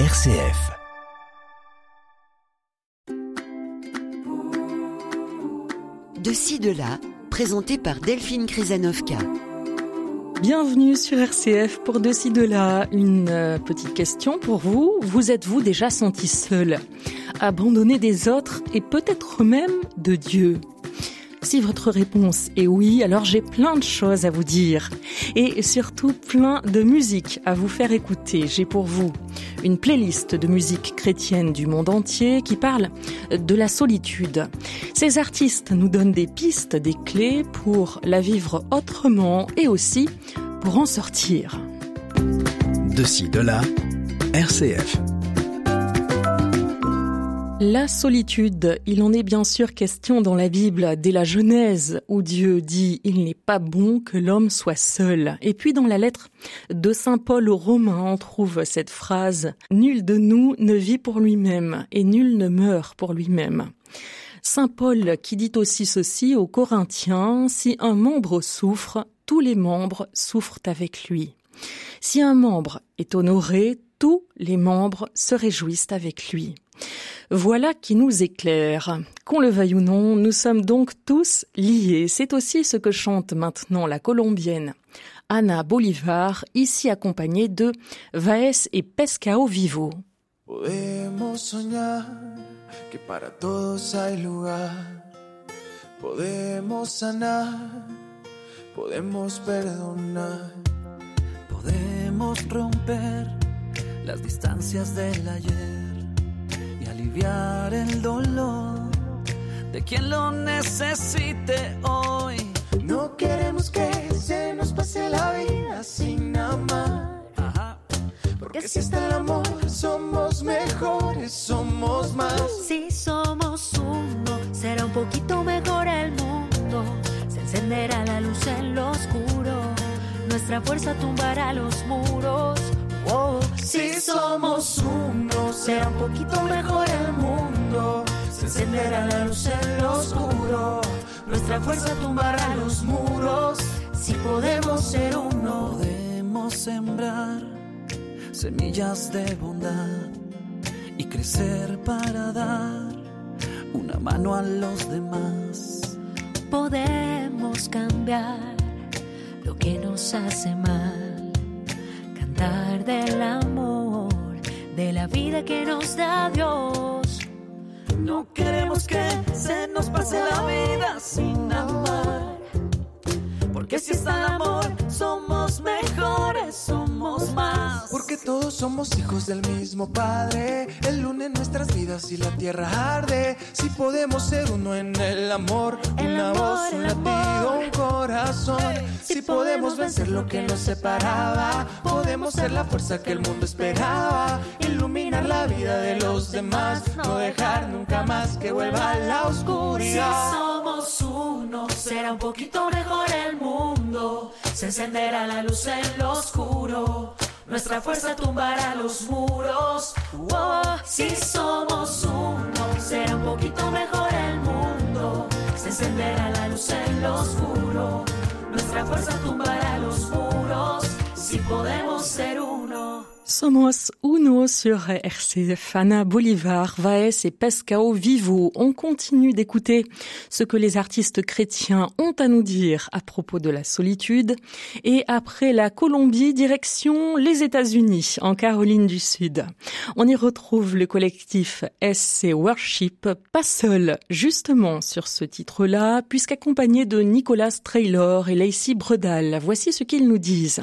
RCF. De ci, de là, présenté par Delphine Krizanovka. Bienvenue sur RCF pour De ci, de là. Une euh, petite question pour vous. Vous êtes-vous déjà senti seul, abandonné des autres et peut-être même de Dieu? Si votre réponse est oui, alors j'ai plein de choses à vous dire et surtout plein de musique à vous faire écouter. J'ai pour vous une playlist de musique chrétienne du monde entier qui parle de la solitude. Ces artistes nous donnent des pistes, des clés pour la vivre autrement et aussi pour en sortir. De ci, de là, RCF. La solitude, il en est bien sûr question dans la Bible dès la Genèse où Dieu dit il n'est pas bon que l'homme soit seul. Et puis dans la lettre de Saint Paul aux Romains, on trouve cette phrase Nul de nous ne vit pour lui-même et nul ne meurt pour lui-même. Saint Paul qui dit aussi ceci aux Corinthiens Si un membre souffre, tous les membres souffrent avec lui. Si un membre est honoré, tous les membres se réjouissent avec lui. Voilà qui nous éclaire. Qu'on le veuille ou non, nous sommes donc tous liés. C'est aussi ce que chante maintenant la colombienne Ana Bolivar, ici accompagnée de Vaes et Pescao Vivo. Podemos soñar que para todos hay lugar. Podemos sanar, podemos perdonar. Podemos romper las distancias del ayer aliviar el dolor de quien lo necesite hoy. No queremos que se nos pase la vida sin amar. Porque si está el amor, somos mejores, somos más. Si somos uno, será un poquito mejor el mundo. Se encenderá la luz en lo oscuro. Nuestra fuerza tumbará los muros si somos uno, será un poquito mejor el mundo. Se encenderá la luz en lo oscuro. Nuestra fuerza tumbará los muros. Si podemos ser uno, podemos sembrar semillas de bondad y crecer para dar una mano a los demás. Podemos cambiar lo que nos hace mal del amor, de la vida que nos da Dios. No queremos que se nos pase la vida sin amar. Porque si está el amor, somos mejores, somos más. Porque todos somos hijos del mismo Padre. El une nuestras vidas y la tierra arde. Si podemos ser uno en el amor, una voz, un latido, un corazón. Si podemos vencer lo que nos separaba, podemos ser la fuerza que el mundo esperaba. Iluminar la vida de los demás, no dejar nunca más que vuelva la oscuridad. Si somos uno, será un poquito mejor el mundo. Se encenderá la luz en lo oscuro. Nuestra fuerza tumbará los muros. si somos uno, será un poquito mejor el mundo. Se encenderá la luz en lo oscuro. Nuestra fuerza tumbará los muros. Si podemos ser uno. Somos uno sur RCF, Anna Bolivar, Vaes et Pescao Vivo. On continue d'écouter ce que les artistes chrétiens ont à nous dire à propos de la solitude. Et après la Colombie, direction les États-Unis, en Caroline du Sud. On y retrouve le collectif SC Worship, pas seul, justement sur ce titre-là, puisqu'accompagné de Nicolas Traylor et Lacey Bredal. Voici ce qu'ils nous disent.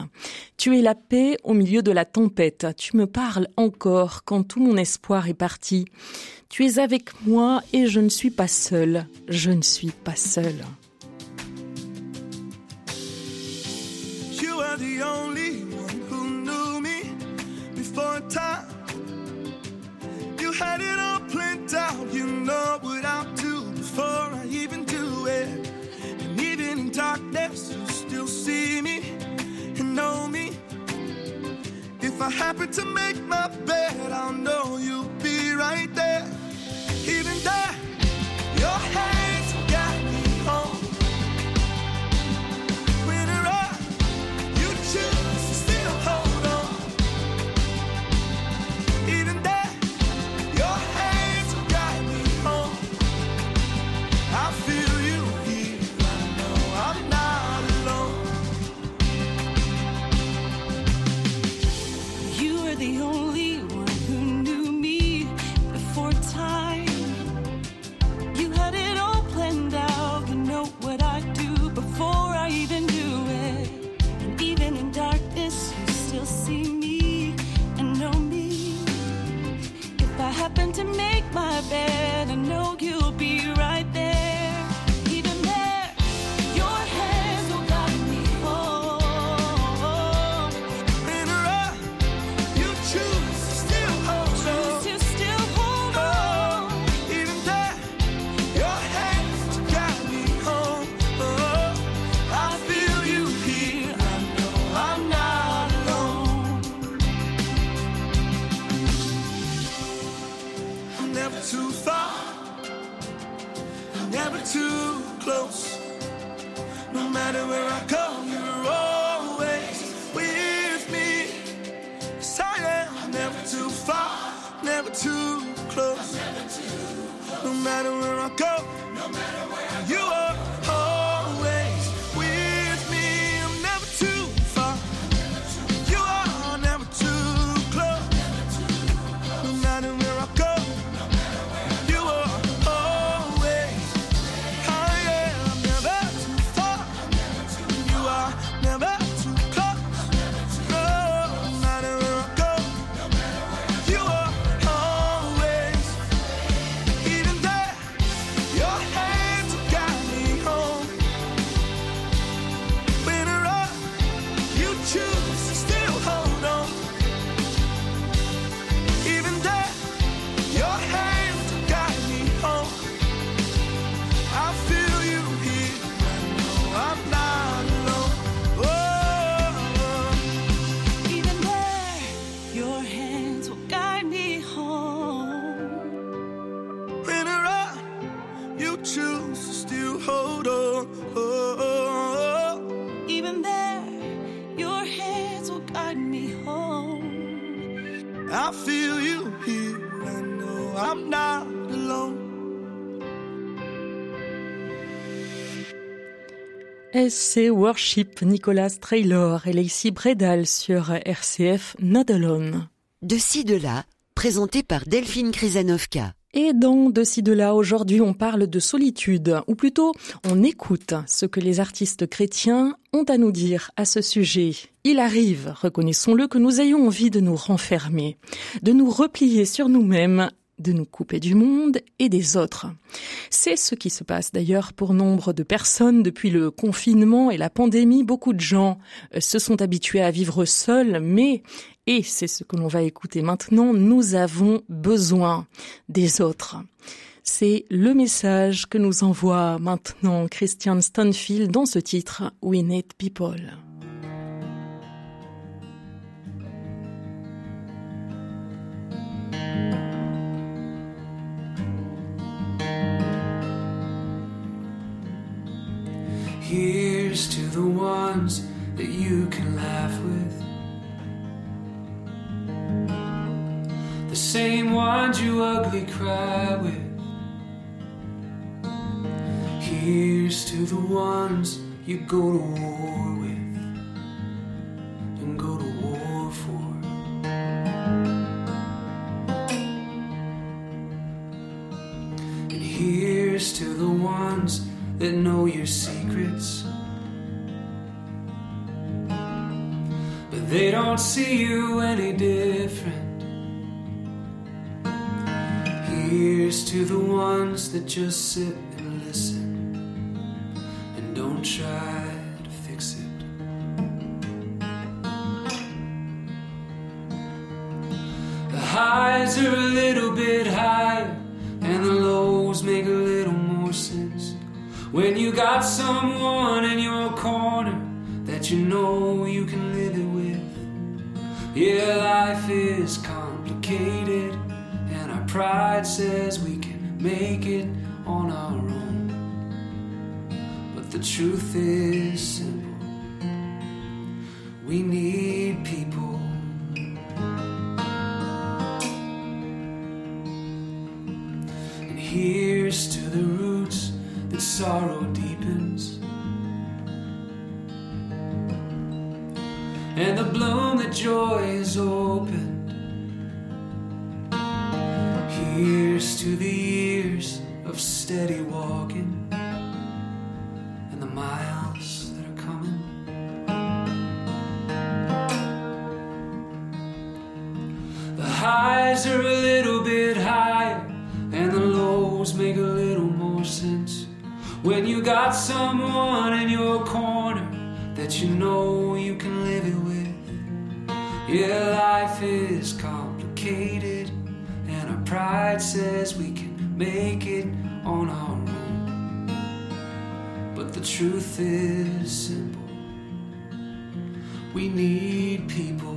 Tu es la paix au milieu de la tempête. Tu me parles encore quand tout mon espoir est parti. Tu es avec moi et je ne suis pas seule. Je ne suis pas seule. You are the only one who knew me before time. You had it all planned out. You know what I'll do before I even do it. And even in darkness, you still see me and know me. If I happen to make my bed, I'll know you'll be right there. Even there, your hands C'est Worship, Nicolas Traylor et Lacey Bredal sur RCF Not Alone. De ci, de là, présenté par Delphine Krizanovka. Et dans De ci, de là, aujourd'hui, on parle de solitude, ou plutôt, on écoute ce que les artistes chrétiens ont à nous dire à ce sujet. Il arrive, reconnaissons-le, que nous ayons envie de nous renfermer, de nous replier sur nous-mêmes de nous couper du monde et des autres. C'est ce qui se passe d'ailleurs pour nombre de personnes depuis le confinement et la pandémie. Beaucoup de gens euh, se sont habitués à vivre seuls, mais, et c'est ce que l'on va écouter maintenant, nous avons besoin des autres. C'est le message que nous envoie maintenant Christian Stanfield dans ce titre We Need People. Here's to the ones that you can laugh with. The same ones you ugly cry with. Here's to the ones you go to war sit and listen and don't try to fix it. The highs are a little bit higher, and the lows make a little more sense. When you got someone in your corner that you know you can live it with. Yeah, life is complicated, and our pride says we can make it on our own. But the truth is simple we need people. And here's to the roots that sorrow deepens. And the bloom that joy is opened. Highs are a little bit higher and the lows make a little more sense when you got someone in your corner that you know you can live it with. Yeah, life is complicated, and our pride says we can make it on our own. But the truth is simple we need people.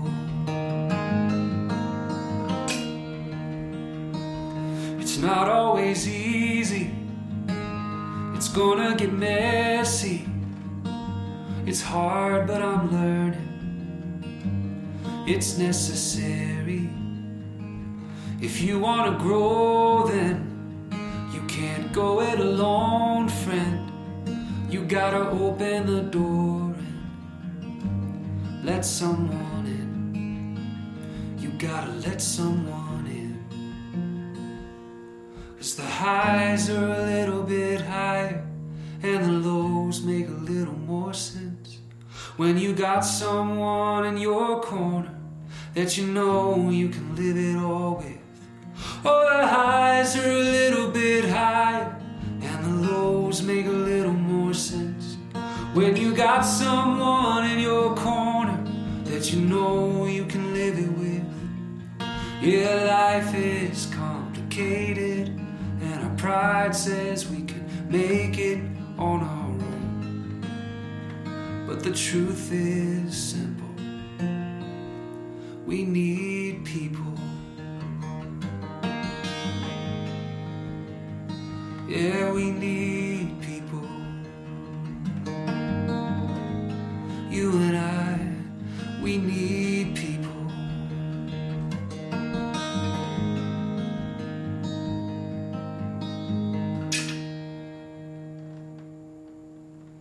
Gonna get messy. It's hard, but I'm learning. It's necessary. If you want to grow, then you can't go it alone, friend. You gotta open the door and let someone in. You gotta let someone in. Cause the highs are a little bit higher and the lows make a little more sense. When you got someone in your corner that you know you can live it all with. Oh, the highs are a little bit higher, and the lows make a little more sense. When you got someone in your corner that you know you can live it with. Yeah, life is complicated, and our pride says we can make it on our own. But the truth is simple we need people. Yeah, we need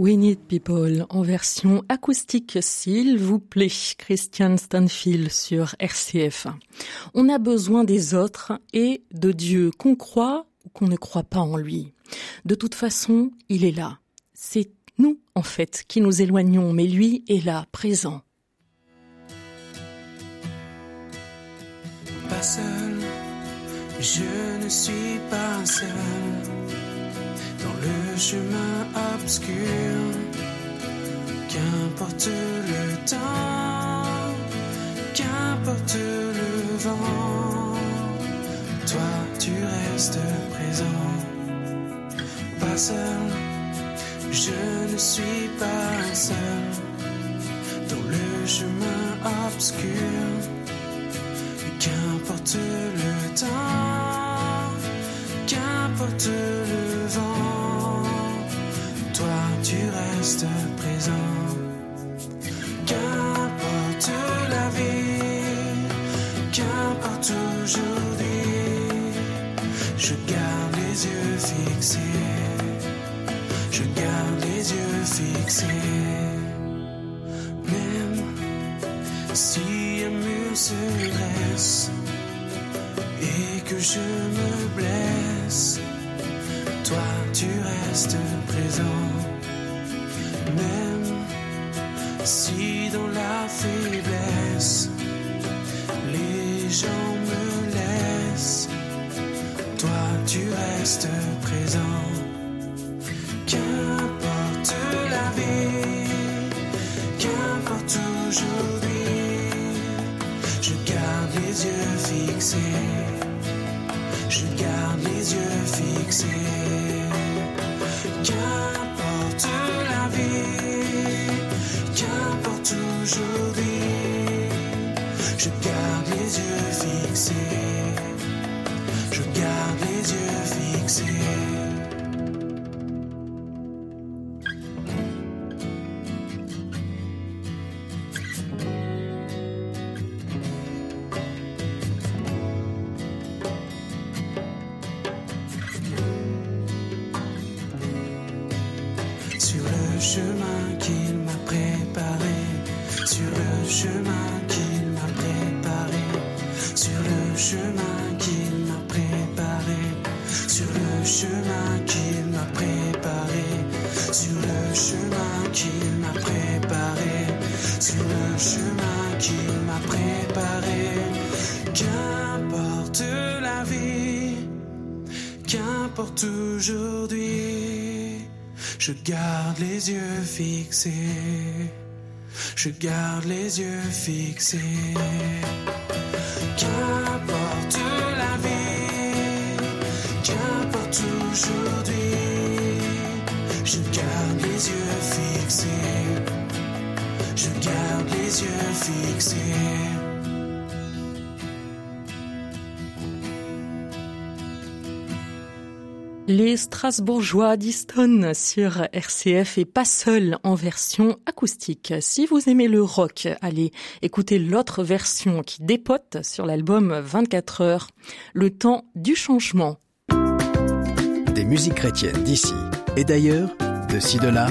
We Need People en version acoustique, s'il vous plaît. Christian Stanfield sur RCF. On a besoin des autres et de Dieu, qu'on croit ou qu'on ne croit pas en lui. De toute façon, il est là. C'est nous, en fait, qui nous éloignons, mais lui est là, présent. Pas seul, je ne suis pas seul chemin obscur. Qu'importe le temps, qu'importe le vent, toi tu restes présent. Pas seul, je ne suis pas seul dans le chemin obscur. Qu'importe le temps, qu'importe le présent. Qu'importe la vie, qu'importe aujourd'hui, je garde les yeux fixés, je garde les yeux fixés. Même si un mur se dresse et que je me blesse, toi tu restes présent. Même si dans la faiblesse les gens me laissent, toi tu restes présent. Qu'importe la vie, qu'importe aujourd'hui, je garde les yeux fixés, je garde les yeux fixés. chemin qu'il m'a préparé, sur le chemin qu'il m'a préparé, sur le chemin qu'il m'a préparé, sur le chemin qu'il m'a préparé, sur le chemin qu'il m'a préparé. Qu'importe la vie, qu'importe aujourd'hui, je garde les yeux fixés. Je garde les yeux fixés. Qu'importe la vie, qu'importe aujourd'hui, je garde les yeux fixés. Je garde les yeux fixés. Les Strasbourgeois d'Easton sur RCF et pas seul en version acoustique. Si vous aimez le rock, allez écouter l'autre version qui dépote sur l'album 24 heures, Le temps du changement. Des musiques chrétiennes d'ici et d'ailleurs, de ci de là,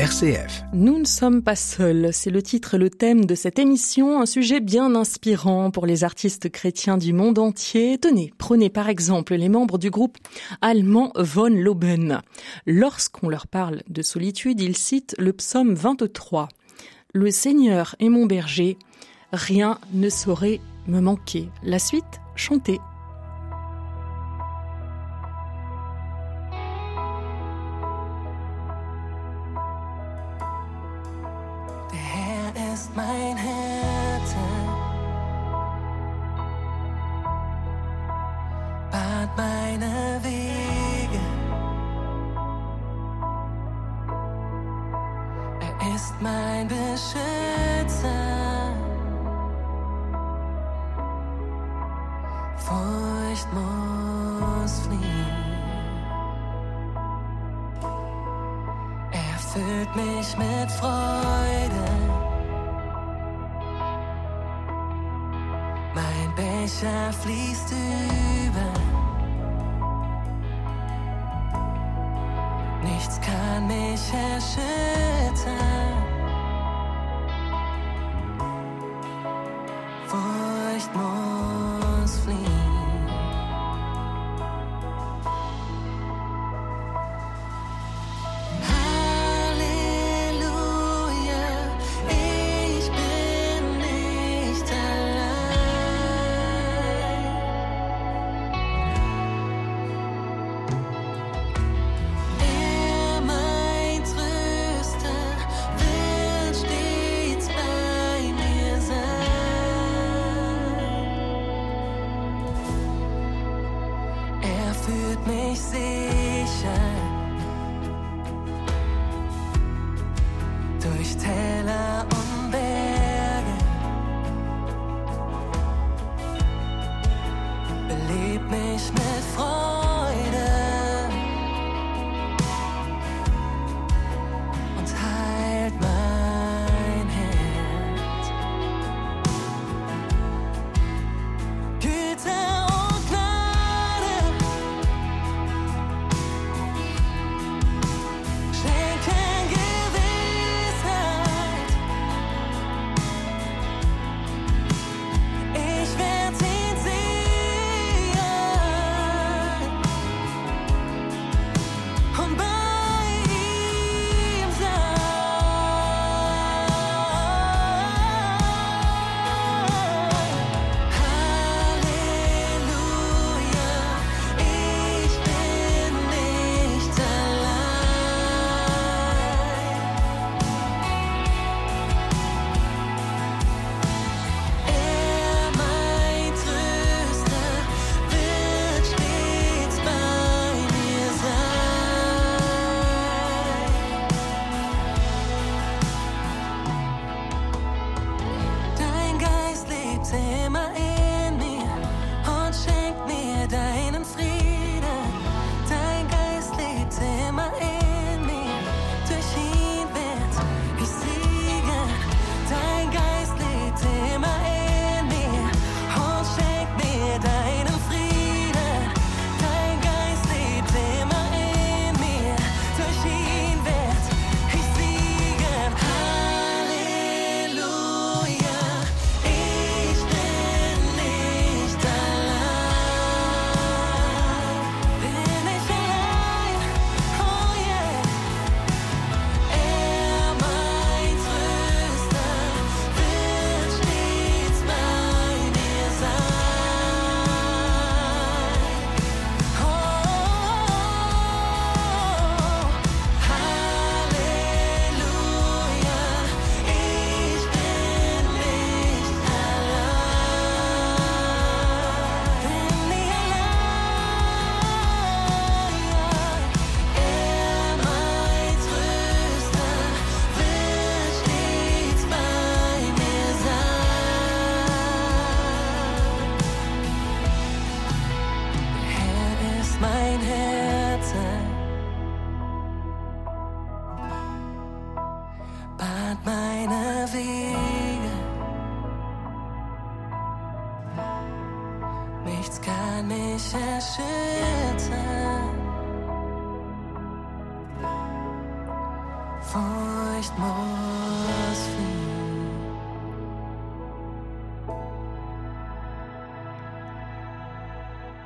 RCF. Nous ne sommes pas seuls, c'est le titre et le thème de cette émission, un sujet bien inspirant pour les artistes chrétiens du monde entier. Tenez, prenez par exemple les membres du groupe allemand Von Loben. Lorsqu'on leur parle de solitude, ils citent le psaume 23. Le Seigneur est mon berger, rien ne saurait me manquer. La suite, chantez. ist mein Beschützer. Furcht muss fliehen. Er füllt mich mit Freude. Mein Becher fließt über. nichts kann mich erschüttern.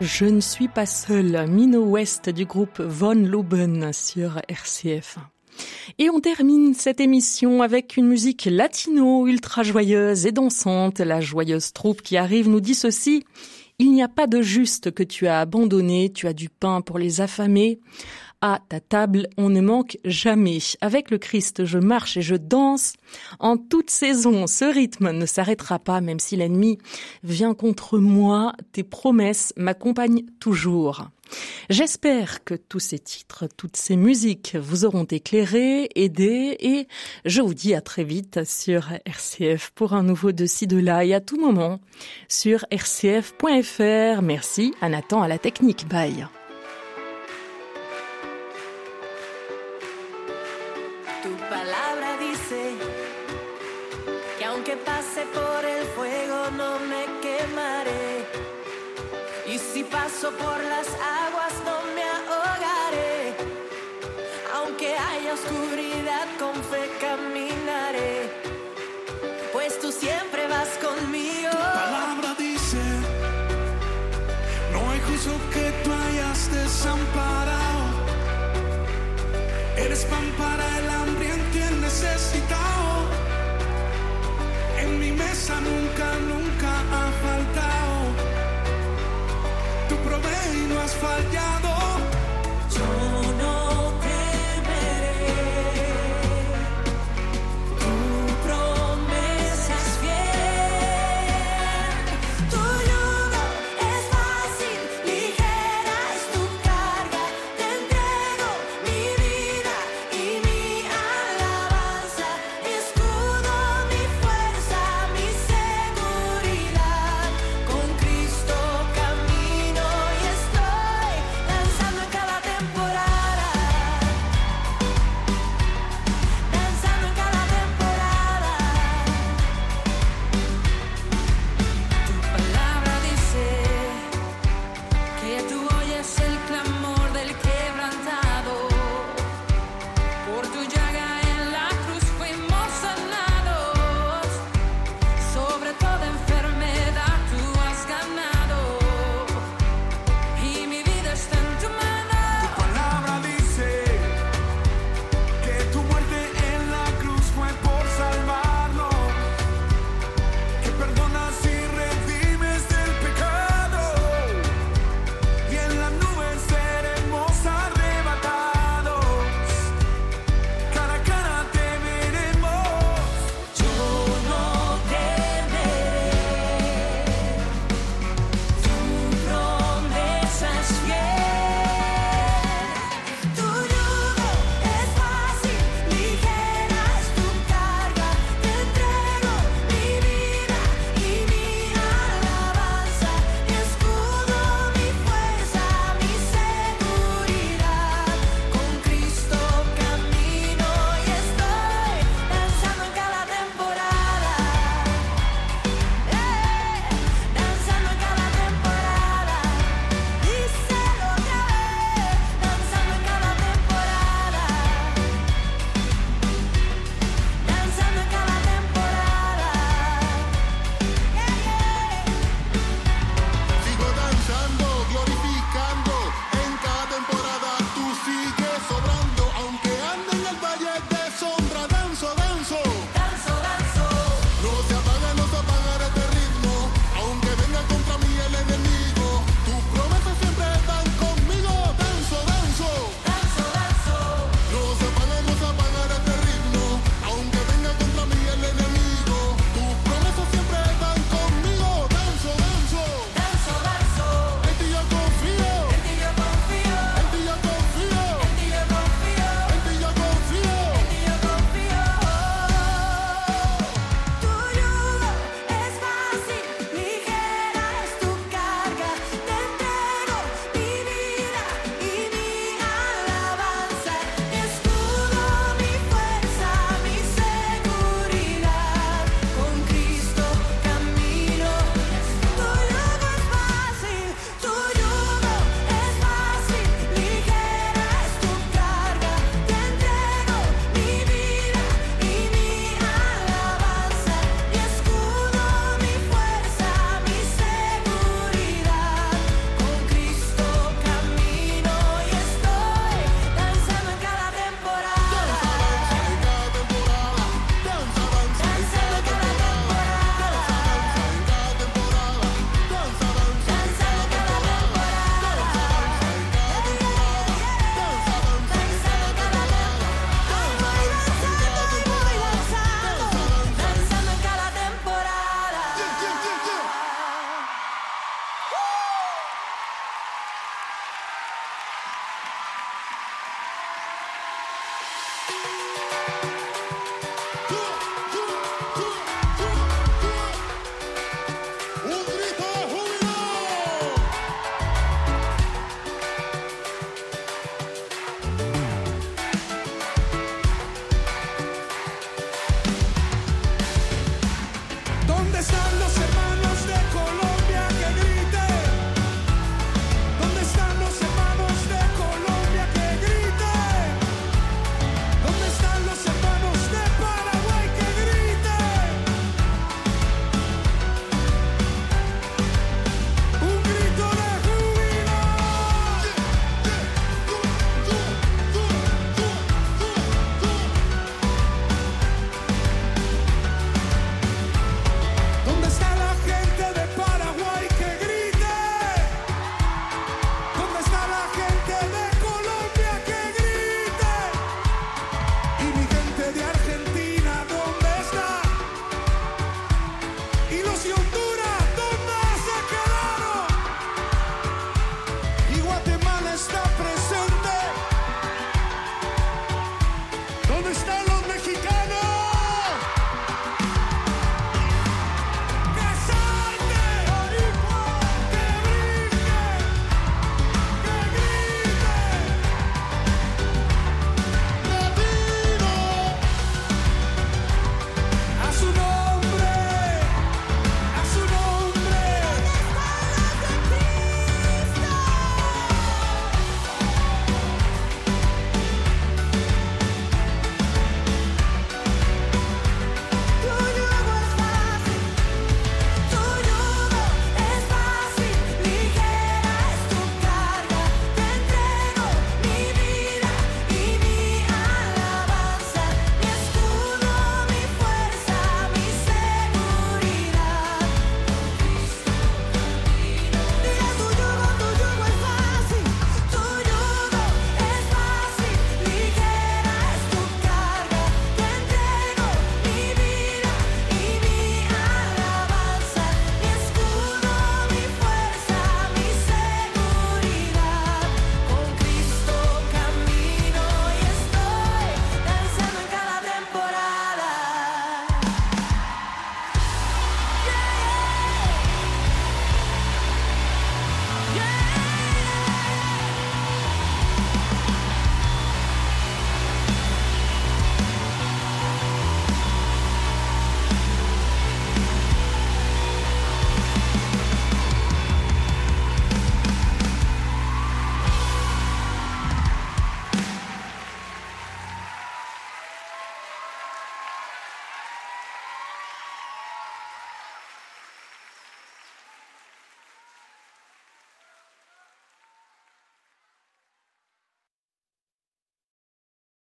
Je ne suis pas seule, Mino West du groupe Von Loben sur RCF. Et on termine cette émission avec une musique latino ultra joyeuse et dansante. La joyeuse troupe qui arrive nous dit ceci. Il n'y a pas de juste que tu as abandonné, tu as du pain pour les affamés. À ta table, on ne manque jamais. Avec le Christ, je marche et je danse. En toute saison, ce rythme ne s'arrêtera pas, même si l'ennemi vient contre moi. Tes promesses m'accompagnent toujours. J'espère que tous ces titres, toutes ces musiques vous auront éclairé, aidé et je vous dis à très vite sur RCF pour un nouveau de ci de là et à tout moment sur rcf.fr. Merci à Nathan à la technique. Bye. Juicio que tú hayas desamparado. Eres pan para el hambriento y necesitado. En mi mesa nunca, nunca ha faltado. Tu provees y no has fallado.